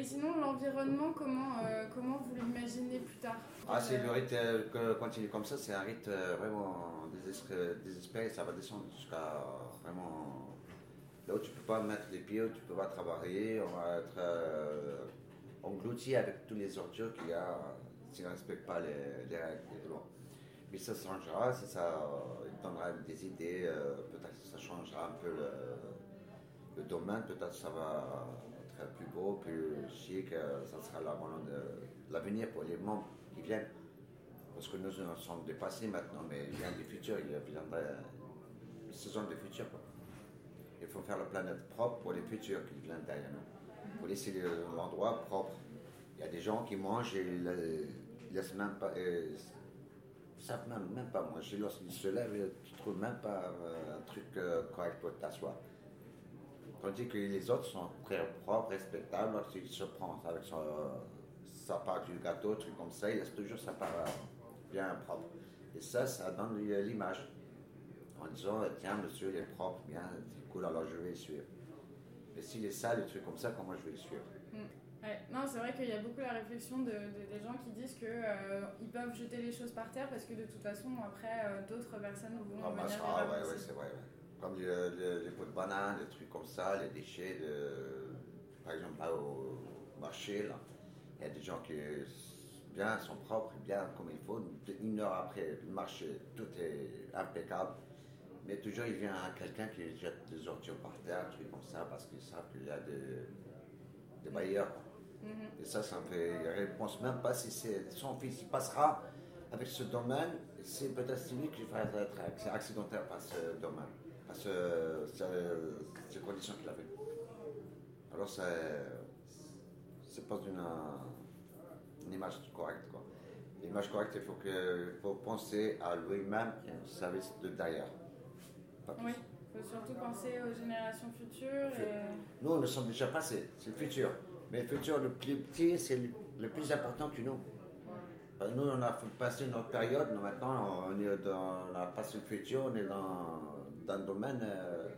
et sinon, l'environnement, comment, euh, comment vous l'imaginez plus tard Ah, c'est le rite, euh, que- est comme ça, c'est un rite euh, vraiment désespéré, ça va descendre jusqu'à vraiment là où tu peux pas mettre les pieds, où tu peux pas travailler, on va être euh, englouti avec tous les ordures qu'il y a si on ne respecte pas les, les règles et les lois. Mais ça changera, si ça euh, il donnera des idées, euh, peut-être que ça changera un peu le, le domaine, peut-être ça va plus beau, plus chic, euh, ça sera l'avenir pour les membres qui viennent. Parce que nous, nous sommes dépassés maintenant, mais il vient du futur, il viendra une saison du futur. quoi. Il faut faire la planète propre pour les futurs qui viennent derrière nous. Il faut laisser le- l'endroit propre. Il y a des gens qui mangent et ils ils laissent même pas. et ils savent même, même pas manger. Lorsqu'ils se lèvent, tu trouves même pas euh, un truc euh, correct pour t'asseoir. Tandis que les autres sont très propres, respectables. Lorsqu'il se prend avec son, sa part du gâteau, truc comme ça, il laisse toujours sa part bien propre. Et ça, ça donne l'image. En disant, tiens, monsieur, il est propre, bien, c'est cool, alors je vais le suivre. Mais s'il est sale, des trucs comme ça, comment je vais le suivre? Ouais, non, c'est vrai qu'il y a beaucoup la réflexion de, de- des gens qui disent que euh, ils peuvent jeter les choses par terre parce que de toute façon, après, euh, d'autres personnes vont bah, venir les ah, ouais, ouais, c'est vrai. ouais. Comme le- le- les pots de banane, les trucs comme ça, les déchets, de, par exemple là au marché, là, il y a des gens qui bien, sont propres, bien comme il faut. Une heure après le marché, tout est impeccable. Mais toujours, il vient quelqu'un qui jette des ordures par terre, des trucs comme ça, parce qu'ils savent qu'il y a des, des bailleurs. Mhm. Et ça, ça me fait. Je ne pense même pas si c'est son fils. Il passera avec ce domaine. C'est peut-être lui qui va être acc- accidentaire par ce domaine, par ce, ce- ces conditions qu'il avait. Alors, ça, c'est pas une, une image correcte. Quoi. L'image correcte, il faut, que, faut penser à lui-même et au service de derrière. Oui, il faut surtout penser aux générations futures. Et... Nous, nous sommes déjà passés, c'est le futur. Mais le futur le plus petit, c'est le, le plus important que nous. Euh, Nous, on a passé notre période, maintenant, on, est dans, on a passé le futur, on est dans, dans un domaine, euh,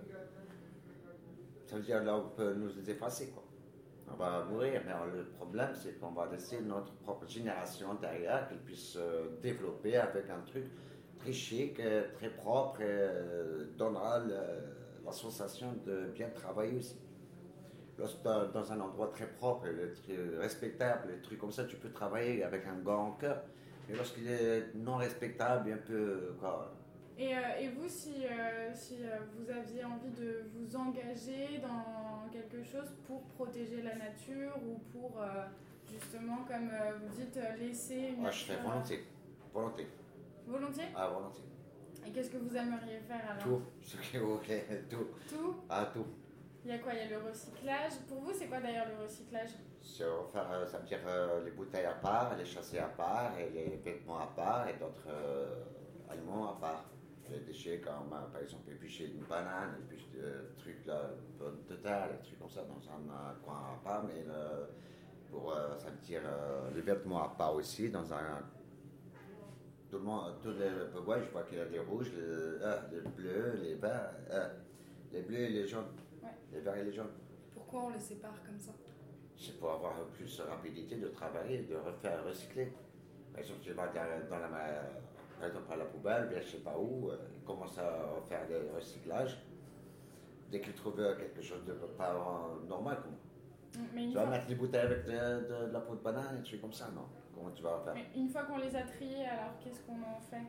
ça veut dire là on peut nous effacer. Quoi. On va mourir, mais le problème, c'est qu'on va laisser notre propre génération derrière, qu'elle puisse se développer avec un truc très chic, euh, très propre, et euh, donnera le- la sensation de bien travailler aussi. Lorsque dans, dans un endroit très propre, très respectable, des trucs comme ça, tu peux travailler avec un gant en cœur. Mais lorsqu'il est non respectable, un peu quoi. Et, euh, et vous, si, euh, si euh, vous aviez envie de vous engager dans quelque chose pour protéger la nature ou pour euh, justement, comme euh, vous dites, euh, laisser une Moi, je fais nature- volontiers. Volonté. Volontiers? Ah, volontier. Et qu'est-ce que vous aimeriez faire alors? Tout. Ok, tout. Tout? Ah, tout. Il y a quoi? Il y a le recyclage. Pour vous, c'est quoi d'ailleurs le recyclage? Refaire, euh, ça veut dire euh, les bouteilles à part, les chasser à part, et les vêtements à part, et d'autres euh, aliments à part. Les déchets comme, euh, par exemple, éplucher une banane, éplucher des trucs là, de terre, des trucs comme ça, dans un coin à part, mais pour, ça veut dire les vêtements à part aussi, dans un. Tout le monde, tous les, ouais, je vois qu'il y a les rouges, les, les bleus, les verts, les bleus et les jaunes. Ouais. Les verts et les jaunes. Pourquoi on les sépare comme ça? C'est pour avoir plus de rapidité de travailler, de refaire, recycler. Par exemple, je vais dans, dans la, par exemple, à la poubelle, bien, je sais pas où, euh, ils commencent à faire des recyclages. Dès qu'ils trouvent quelque chose de pas normal, comment Mais une Tu vas fois, mettre les bouteilles avec de, de- de la peau de banane et des trucs comme ça, non? Comment tu vas faire? Mais une fois qu'on les a triés, alors qu'est-ce qu'on en fait?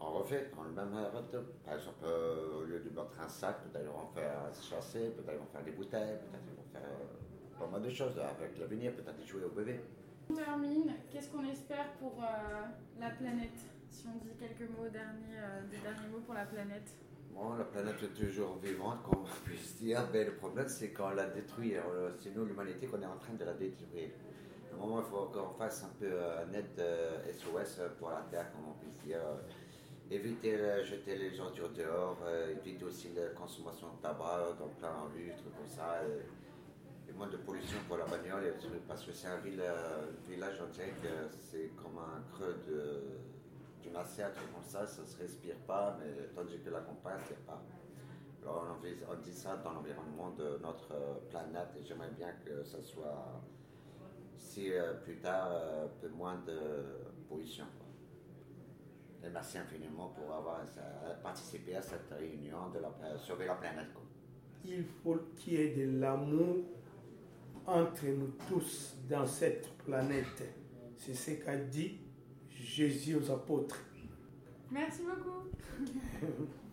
On refait, on le même retour. Par exemple, euh, au lieu de mettre un sac, peut-être vont faire un chasser, peut-être vont faire des bouteilles, peut-être vont faire euh, pas mal de choses avec l'avenir, peut-être jouer au bébé. On termine. Qu'est-ce qu'on espère pour euh, la planète? Si on dit quelques mots derniers, euh, des derniers mots pour la planète. Bon, la planète est toujours vivante, comme on puisse dire, mais le problème c'est qu'on la détruit. C'est nous, l'humanité, qu'on est en train de la détruire. À un moment, il faut qu'on fasse un peu euh, un euh, SOS pour la Terre, comme on puisse dire. Euh, Éviter de jeter les ordures dehors, euh, éviter aussi la consommation de tabac dans plein rue, des trucs comme ça. Et, et moins de pollution pour la bagnole, et parce que c'est un euh, village, dirait que c'est comme un creux de, d'une assiette, comme ça, ça se respire pas, mais tandis que la campagne, c'est pas. on, dit ça dans l'environnement de notre planète et j'aimerais bien que ça soit, si plus tard, un peu moins de pollution. Et merci infiniment pour avoir participé à cette réunion de la, sauver la planète. Il faut qu'il y ait de l'amour entre nous tous dans cette planète. C'est ce qu'a dit Jésus aux apôtres. Merci beaucoup.